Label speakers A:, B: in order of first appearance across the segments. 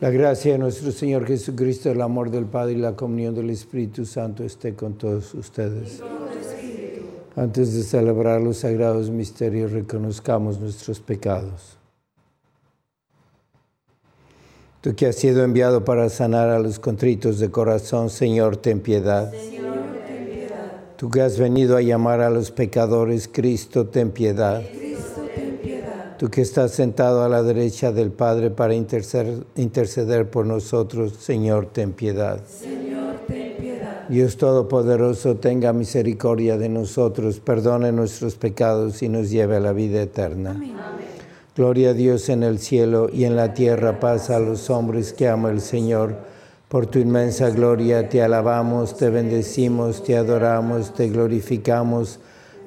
A: La gracia de nuestro Señor Jesucristo, el amor del Padre y la comunión del Espíritu Santo esté con todos ustedes. Antes de celebrar los sagrados misterios, reconozcamos nuestros pecados. Tú que has sido enviado para sanar a los contritos de corazón, Señor, ten piedad.
B: Señor, ten piedad.
A: Tú que has venido a llamar a los pecadores, Cristo, ten piedad. Tú que estás sentado a la derecha del Padre para interceder, interceder por nosotros, Señor, ten piedad.
B: Señor, ten piedad.
A: Dios Todopoderoso, tenga misericordia de nosotros, perdone nuestros pecados y nos lleve a la vida eterna.
B: Amén.
A: Gloria a Dios en el cielo y en la tierra paz a los hombres que ama el Señor. Por tu inmensa gloria te alabamos, te bendecimos, te adoramos, te glorificamos.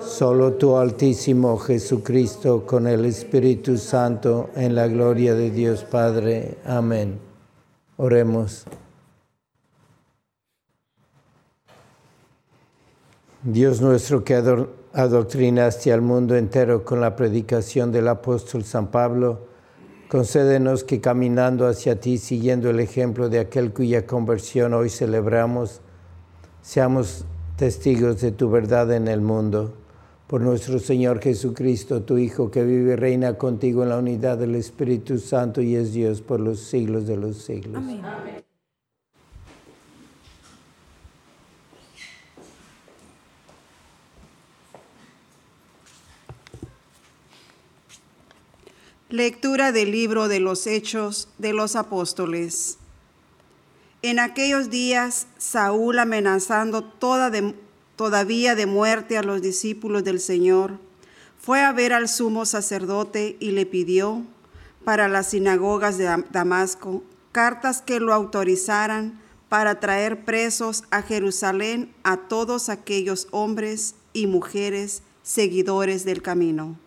A: solo tú, Altísimo Jesucristo, con el Espíritu Santo, en la gloria de Dios Padre. Amén. Oremos. Dios nuestro que adoctrinaste al mundo entero con la predicación del apóstol San Pablo, concédenos que caminando hacia ti, siguiendo el ejemplo de aquel cuya conversión hoy celebramos, seamos testigos de tu verdad en el mundo. Por nuestro Señor Jesucristo, tu Hijo, que vive y reina contigo en la unidad del Espíritu Santo y es Dios por los siglos de los siglos.
B: Amén.
C: Lectura del libro de los Hechos de los Apóstoles. En aquellos días, Saúl amenazando toda de- todavía de muerte a los discípulos del Señor, fue a ver al sumo sacerdote y le pidió para las sinagogas de Dam- Damasco cartas que lo autorizaran para traer presos a Jerusalén a todos aquellos hombres y mujeres seguidores del camino.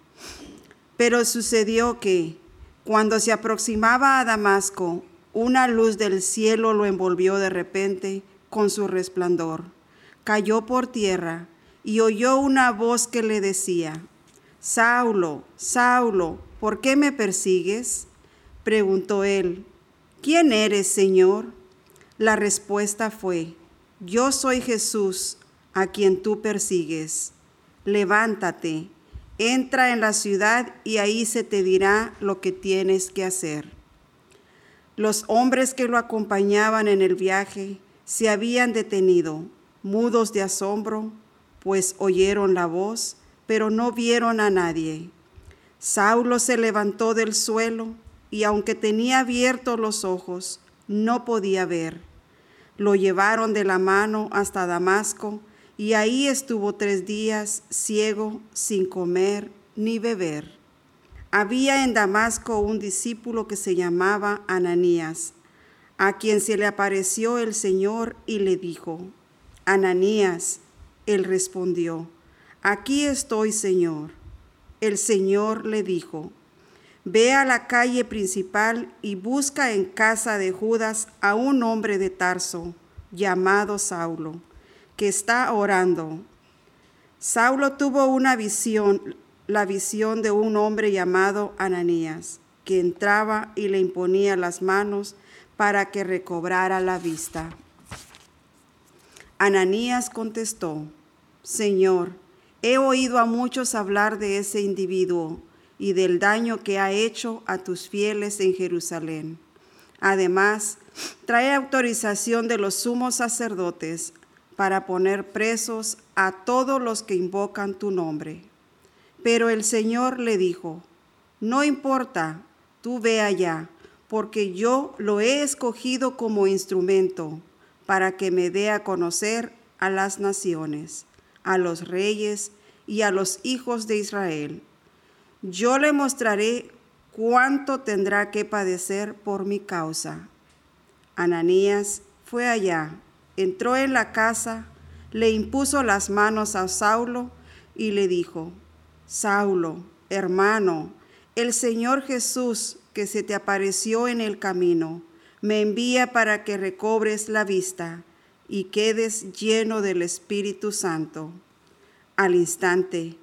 C: Pero sucedió que, cuando se aproximaba a Damasco, una luz del cielo lo envolvió de repente con su resplandor. Cayó por tierra y oyó una voz que le decía, Saulo, Saulo, ¿por qué me persigues? Preguntó él, ¿quién eres, Señor? La respuesta fue, yo soy Jesús, a quien tú persigues. Levántate, entra en la ciudad y ahí se te dirá lo que tienes que hacer. Los hombres que lo acompañaban en el viaje se habían detenido, mudos de asombro, pues oyeron la voz, pero no vieron a nadie. Saulo se levantó del suelo y aunque tenía abiertos los ojos, no podía ver. Lo llevaron de la mano hasta Damasco y ahí estuvo tres días ciego, sin comer ni beber. Había en Damasco un discípulo que se llamaba Ananías, a quien se le apareció el Señor y le dijo, Ananías, él respondió, aquí estoy, Señor. El Señor le dijo, Ve a la calle principal y busca en casa de Judas a un hombre de Tarso llamado Saulo, que está orando. Saulo tuvo una visión, la visión de un hombre llamado Ananías, que entraba y le imponía las manos para que recobrara la vista. Ananías contestó, Señor, he oído a muchos hablar de ese individuo y del daño que ha hecho a tus fieles en Jerusalén. Además, trae autorización de los sumos sacerdotes para poner presos a todos los que invocan tu nombre. Pero el Señor le dijo, no importa, tú ve allá, porque yo lo he escogido como instrumento para que me dé a conocer a las naciones, a los reyes y a los hijos de Israel yo le mostraré cuánto tendrá que padecer por mi causa. Ananías fue allá, entró en la casa, le impuso las manos a Saulo y le dijo, Saulo, hermano, el Señor Jesús que se te apareció en el camino, me envía para que recobres la vista y quedes lleno del Espíritu Santo. Al instante,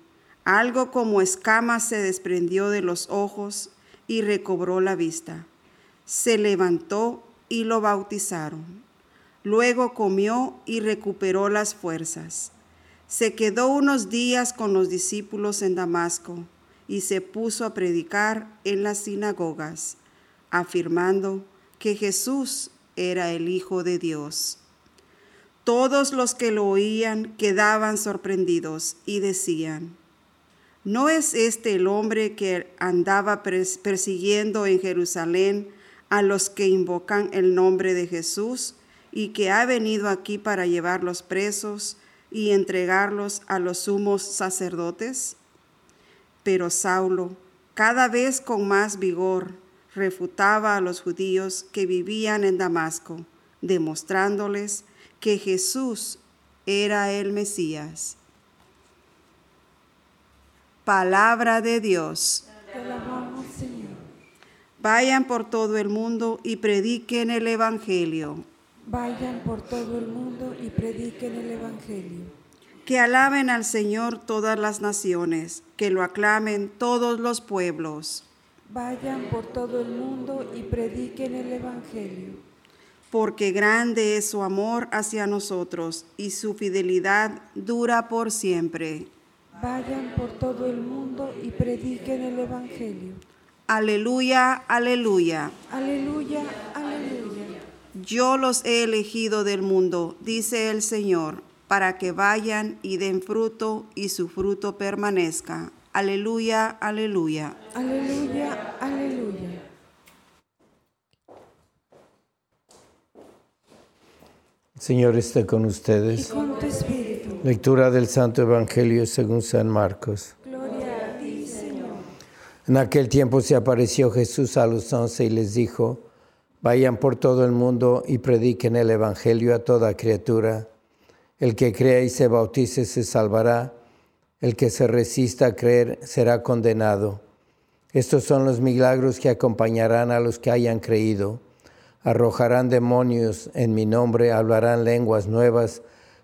C: algo como escamas se desprendió de los ojos y recobró la vista. Se levantó y lo bautizaron. Luego comió y recuperó las fuerzas. Se quedó unos días con los discípulos en Damasco y se puso a predicar en las sinagogas, afirmando que Jesús era el Hijo de Dios. Todos los que lo oían quedaban sorprendidos y decían, ¿No es este el hombre que andaba persiguiendo en Jerusalén a los que invocan el nombre de Jesús y que ha venido aquí para llevarlos presos y entregarlos a los sumos sacerdotes? Pero Saulo, cada vez con más vigor, refutaba a los judíos que vivían en Damasco, demostrándoles que Jesús era el Mesías. Palabra de Dios.
B: Te alabamos, Señor.
C: Vayan por todo el mundo y prediquen el Evangelio.
B: Vayan por todo el mundo y prediquen el Evangelio.
C: Que alaben al Señor todas las naciones, que lo aclamen todos los pueblos.
B: Vayan por todo el mundo y prediquen el Evangelio.
C: Porque grande es su amor hacia nosotros y su fidelidad dura por siempre.
B: Vayan por todo el mundo y prediquen el Evangelio.
C: Aleluya, aleluya.
B: Aleluya, aleluya.
C: Yo los he elegido del mundo, dice el Señor, para que vayan y den fruto y su fruto permanezca. Aleluya, aleluya.
B: Aleluya, aleluya.
A: Señor esté con
B: Y
A: ustedes.
B: con tu espíritu.
A: Lectura del Santo Evangelio según San Marcos.
B: Gloria a ti, Señor.
A: En aquel tiempo se apareció Jesús a los once y les dijo, vayan por todo el mundo y prediquen el Evangelio a toda criatura. El que crea y se bautice se salvará, el que se resista a creer será condenado. Estos son los milagros que acompañarán a los que hayan creído. Arrojarán demonios en mi nombre, hablarán lenguas nuevas,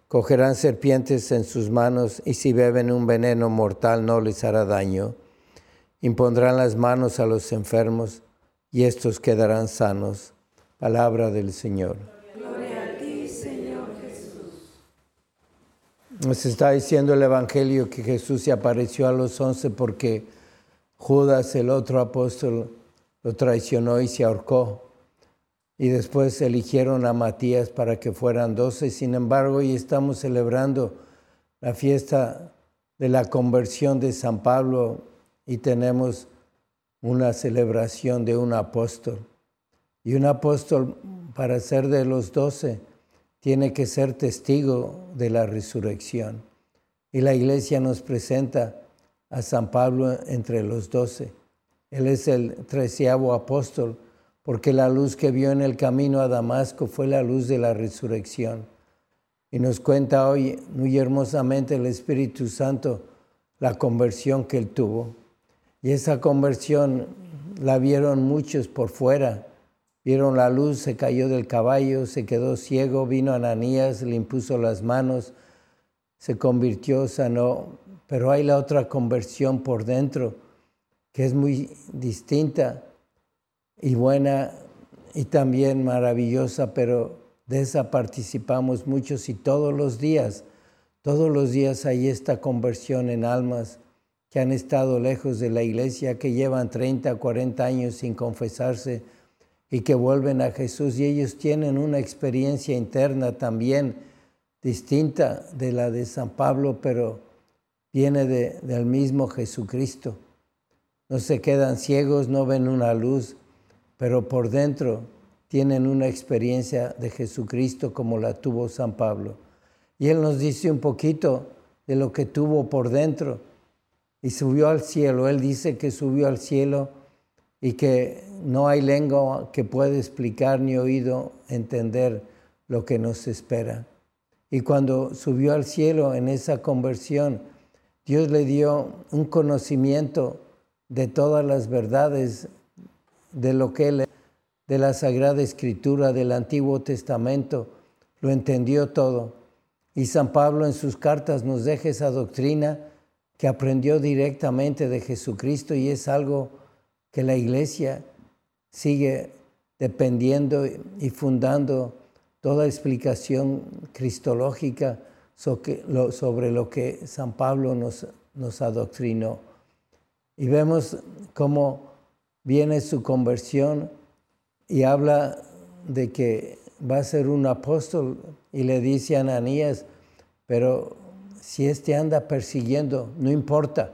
A: cogerán serpientes en sus manos y si beben un veneno mortal no les hará daño. Impondrán las manos a los enfermos y estos quedarán sanos. Palabra del Señor. Nos está diciendo el Evangelio que Jesús se apareció a los once porque Judas, el otro apóstol, lo traicionó y se ahorcó. Y después eligieron a Matías para que fueran doce. Sin embargo, hoy estamos celebrando la fiesta de la conversión de San Pablo y tenemos una celebración de un apóstol. Y un apóstol, para ser de los doce, tiene que ser testigo de la resurrección. Y la iglesia nos presenta a San Pablo entre los doce. Él es el treceavo apóstol porque la luz que vio en el camino a Damasco fue la luz de la resurrección. Y nos cuenta hoy muy hermosamente el Espíritu Santo la conversión que él tuvo. Y esa conversión la vieron muchos por fuera. Vieron la luz, se cayó del caballo, se quedó ciego, vino Ananías, le impuso las manos, se convirtió, sanó. Pero hay la otra conversión por dentro, que es muy distinta y buena y también maravillosa, pero de esa participamos muchos y todos los días, todos los días hay esta conversión en almas que han estado lejos de la iglesia, que llevan 30, 40 años sin confesarse y que vuelven a Jesús y ellos tienen una experiencia interna también distinta de la de San Pablo, pero viene del mismo Jesucristo. No se quedan ciegos, no ven una luz, pero por dentro tienen una experiencia de Jesucristo como la tuvo San Pablo. Y él nos dice un poquito de lo que tuvo por dentro y subió al cielo. Él dice que subió al cielo y que no hay lengua que pueda explicar ni oído entender lo que nos espera. Y cuando subió al cielo en esa conversión, Dios le dio un conocimiento de todas las verdades de lo que él, de la Sagrada Escritura, del Antiguo Testamento, lo entendió todo. Y San Pablo en sus cartas nos deja esa doctrina que aprendió directamente de Jesucristo y es algo que la iglesia sigue dependiendo y fundando toda explicación cristológica sobre lo que San Pablo nos, nos adoctrinó. Y vemos cómo viene su conversión y habla de que va a ser un apóstol y le dice a Ananías, pero si éste anda persiguiendo, no importa,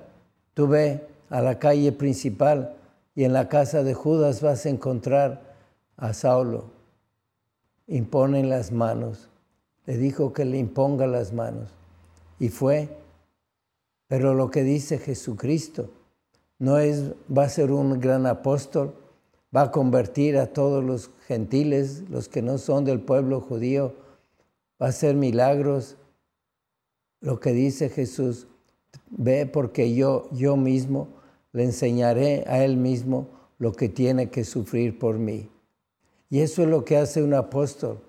A: tú ve a la calle principal y en la casa de Judas vas a encontrar a Saulo. Imponen las manos. Le dijo que le imponga las manos. Y fue. Pero lo que dice Jesucristo, no es, va a ser un gran apóstol, va a convertir a todos los gentiles, los que no son del pueblo judío, va a hacer milagros. Lo que dice Jesús, ve porque yo, yo mismo le enseñaré a él mismo lo que tiene que sufrir por mí. Y eso es lo que hace un apóstol,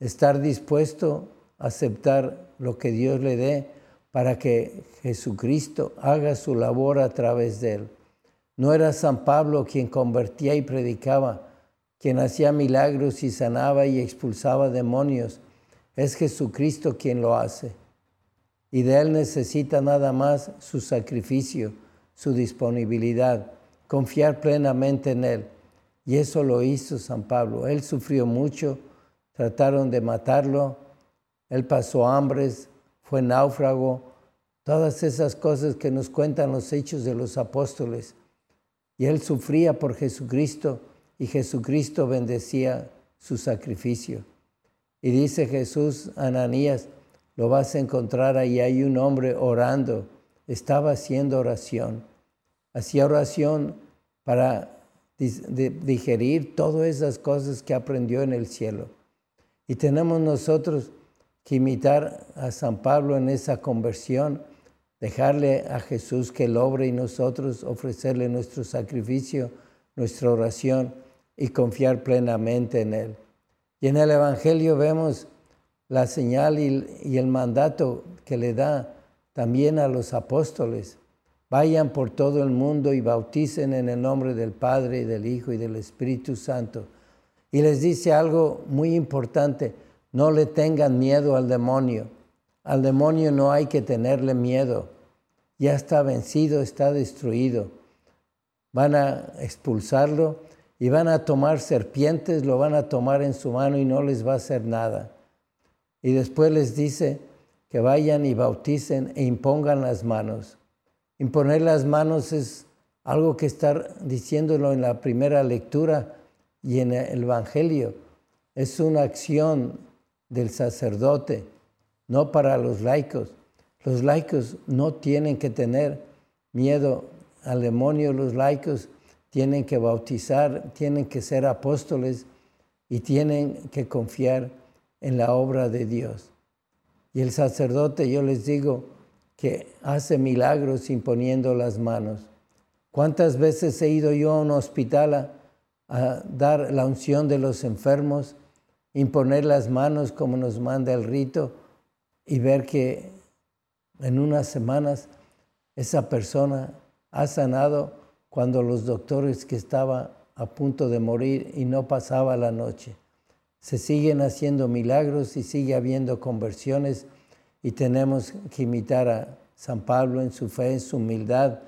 A: estar dispuesto a aceptar lo que Dios le dé para que Jesucristo haga su labor a través de él. No era San Pablo quien convertía y predicaba, quien hacía milagros y sanaba y expulsaba demonios. Es Jesucristo quien lo hace. Y de él necesita nada más su sacrificio, su disponibilidad, confiar plenamente en él. Y eso lo hizo San Pablo. Él sufrió mucho, trataron de matarlo, él pasó hambres, fue náufrago, todas esas cosas que nos cuentan los hechos de los apóstoles. Y él sufría por Jesucristo y Jesucristo bendecía su sacrificio. Y dice Jesús, Ananías, lo vas a encontrar ahí, hay un hombre orando, estaba haciendo oración, hacía oración para digerir todas esas cosas que aprendió en el cielo. Y tenemos nosotros que imitar a San Pablo en esa conversión, dejarle a Jesús que lo obre y nosotros ofrecerle nuestro sacrificio, nuestra oración y confiar plenamente en Él. Y en el Evangelio vemos la señal y, el mandato que le da también a los apóstoles. Vayan por todo el mundo y bauticen en el nombre del Padre y del Hijo y del Espíritu Santo. Y les dice algo muy importante, no le tengan miedo al demonio. Al demonio no hay que tenerle miedo. Ya está vencido, está destruido. Van a expulsarlo y van a tomar serpientes, lo van a tomar en su mano y no les va a hacer nada. Y después les dice que vayan y bauticen e impongan las manos. Imponer las manos es algo que está diciéndolo en la primera lectura y en el Evangelio. Es una acción del sacerdote, no para los laicos. Los laicos no tienen que tener miedo al demonio, los laicos tienen que bautizar, tienen que ser apóstoles y tienen que confiar en la obra de Dios. Y el sacerdote, yo les digo, que hace milagros imponiendo las manos. ¿Cuántas veces he ido yo a un hospital a, dar la unción de los enfermos, imponer las manos como nos manda el rito y ver que en unas semanas esa persona ha sanado cuando los doctores que estaban a punto de morir y no pasaba la noche. Se siguen haciendo milagros y sigue habiendo conversiones y tenemos que imitar a San Pablo en su fe, en su humildad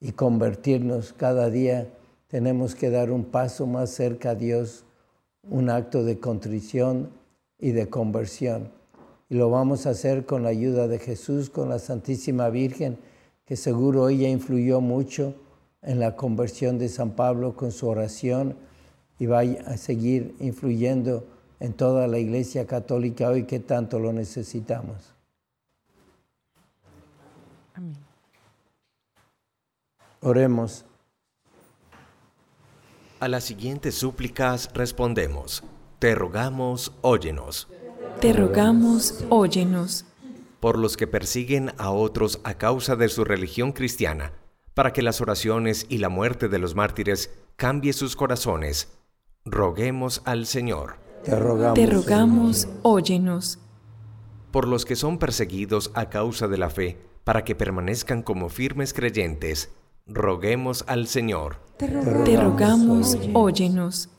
A: y convertirnos cada día. Tenemos que dar un paso más cerca a Dios, un acto de contrición y de conversión. Y lo vamos a hacer con la ayuda de Jesús, con la Santísima Virgen, que seguro ella influyó mucho en la conversión de San Pablo con su oración y va a seguir influyendo en toda la Iglesia Católica hoy que tanto lo necesitamos. Amén. Oremos.
D: A las siguientes súplicas respondemos. Te rogamos, óyenos.
E: Te rogamos, óyenos.
D: Por los que persiguen a otros a causa de su religión cristiana, para que las oraciones y la muerte de los mártires cambie sus corazones, roguemos al Señor.
E: Te rogamos, Te rogamos óyenos.
D: Por los que son perseguidos a causa de la fe, para que permanezcan como firmes creyentes, roguemos al Señor.
E: Te rogamos, óyenos.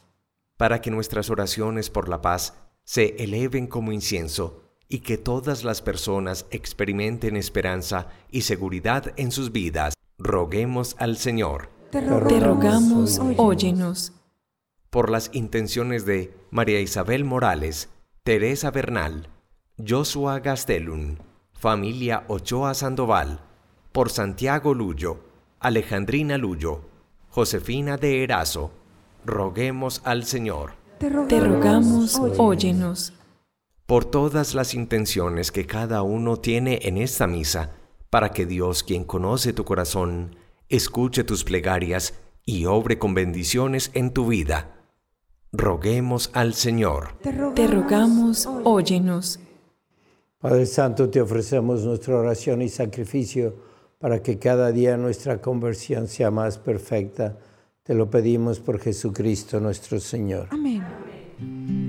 D: Para que nuestras oraciones por la paz se eleven como incienso y que todas las personas experimenten esperanza y seguridad en sus vidas, roguemos al Señor.
E: Te rogamos, óyenos.
D: Por las intenciones de María Isabel Morales, Teresa Bernal, Joshua Gastelum, familia Ochoa Sandoval, por Santiago Luyo, Alejandrina Luyo, Josefina de Erazo, roguemos al Señor.
E: Te rogamos, óyenos.
D: Por todas las intenciones que cada uno tiene en esta misa, para que Dios, quien conoce tu corazón, escuche tus plegarias y obre con bendiciones en tu vida. Roguemos al Señor.
E: Te rogamos, óyenos.
A: Padre Santo, te ofrecemos nuestra oración y sacrificio para que cada día nuestra conversión sea más perfecta. Te lo pedimos por Jesucristo nuestro Señor.
E: Amén.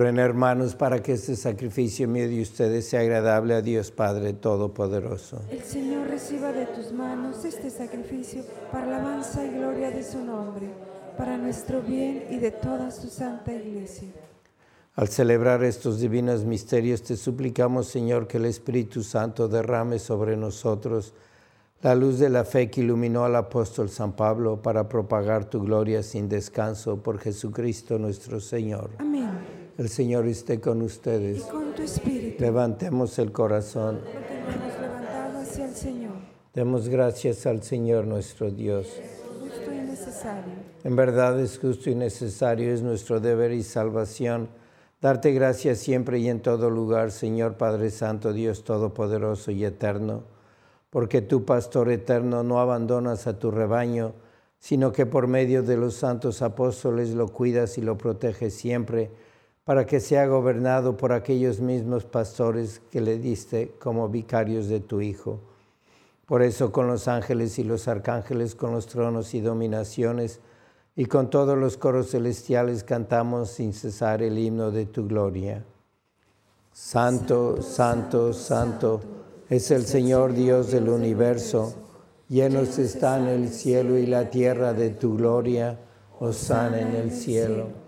A: Oren hermanos para que este sacrificio mío de ustedes sea agradable a Dios Padre Todopoderoso.
B: El Señor reciba de tus manos este sacrificio para la alabanza y gloria de su nombre, para nuestro bien y de toda su santa iglesia.
A: Al celebrar estos divinos misterios te suplicamos Señor que el Espíritu Santo derrame sobre nosotros la luz de la fe que iluminó al apóstol San Pablo para propagar tu gloria sin descanso por Jesucristo nuestro Señor.
B: Amén.
A: El Señor esté con ustedes.
B: Y con tu espíritu.
A: Levantemos el corazón.
B: Lo levantado hacia el Señor.
A: Demos gracias al Señor nuestro Dios.
B: Justo y necesario.
A: En verdad es justo y necesario, es nuestro deber y salvación. Darte gracias siempre y en todo lugar, Señor Padre Santo, Dios Todopoderoso y Eterno, porque tú, Pastor eterno, no abandonas a tu rebaño, sino que por medio de los santos apóstoles lo cuidas y lo proteges siempre para que sea gobernado por aquellos mismos pastores que le diste como vicarios de tu Hijo. Por eso con los ángeles y los arcángeles, con los tronos y dominaciones, y con todos los coros celestiales cantamos sin cesar el himno de tu gloria. Santo, santo, santo, es el Señor Dios del universo, llenos están el cielo y la tierra de tu gloria, sana en el cielo.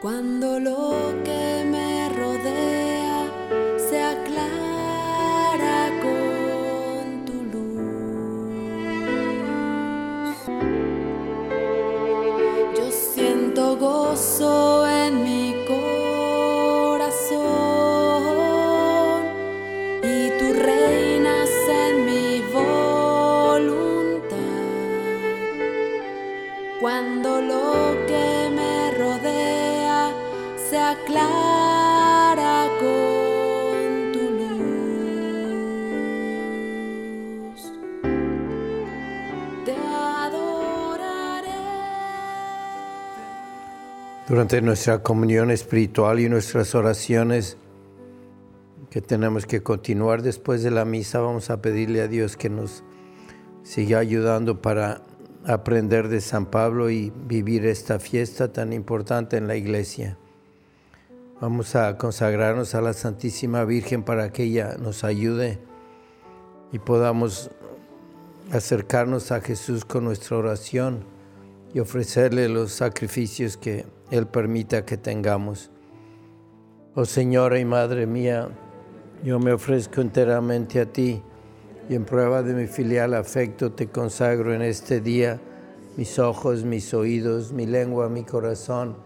E: Cuando lo
A: Durante nuestra comunión espiritual y nuestras oraciones que tenemos que continuar después de la misa, vamos a pedirle a Dios que nos siga ayudando para aprender de San Pablo y vivir esta fiesta tan importante en la iglesia. Vamos a consagrarnos a la Santísima Virgen para que ella nos ayude y podamos acercarnos a Jesús con nuestra oración y ofrecerle los sacrificios que Él permita que tengamos. Oh Señora y Madre mía, yo me ofrezco enteramente a ti y en prueba de mi filial afecto te consagro en este día mis ojos, mis oídos, mi lengua, mi corazón,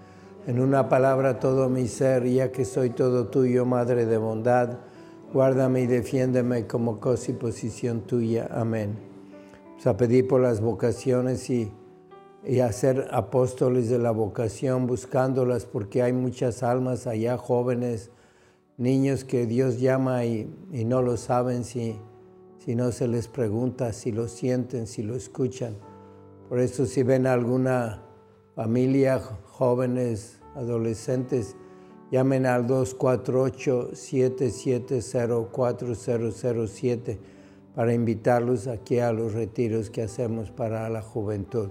A: en una palabra todo mi ser, ya que soy todo tuyo, Madre de bondad, guárdame y defiéndeme como cosa y posición tuya. Amén. Vamos a pedir por las vocaciones y, y a apóstoles de la vocación, buscándolas, porque hay muchas almas allá, jóvenes, niños que Dios llama y, y no lo saben si, si no se les pregunta, si lo sienten, si lo escuchan. Por eso si ven alguna familia, jóvenes, adolescentes, llamen al 248-770-4007 para invitarlos aquí a los retiros que hacemos para la juventud.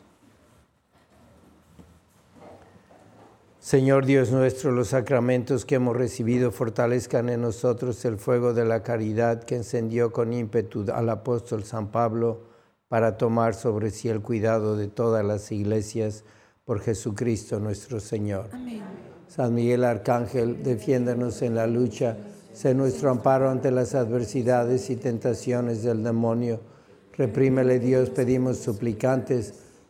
A: Señor Dios nuestro, los sacramentos que hemos recibido fortalezcan en nosotros el fuego de la caridad que encendió con ímpetu al apóstol San Pablo para tomar sobre sí el cuidado de todas las iglesias por Jesucristo nuestro Señor.
B: Amén.
A: San Miguel Arcángel, defiéndanos en la lucha, sé nuestro amparo ante las adversidades y tentaciones del demonio. Reprímele Dios, pedimos suplicantes,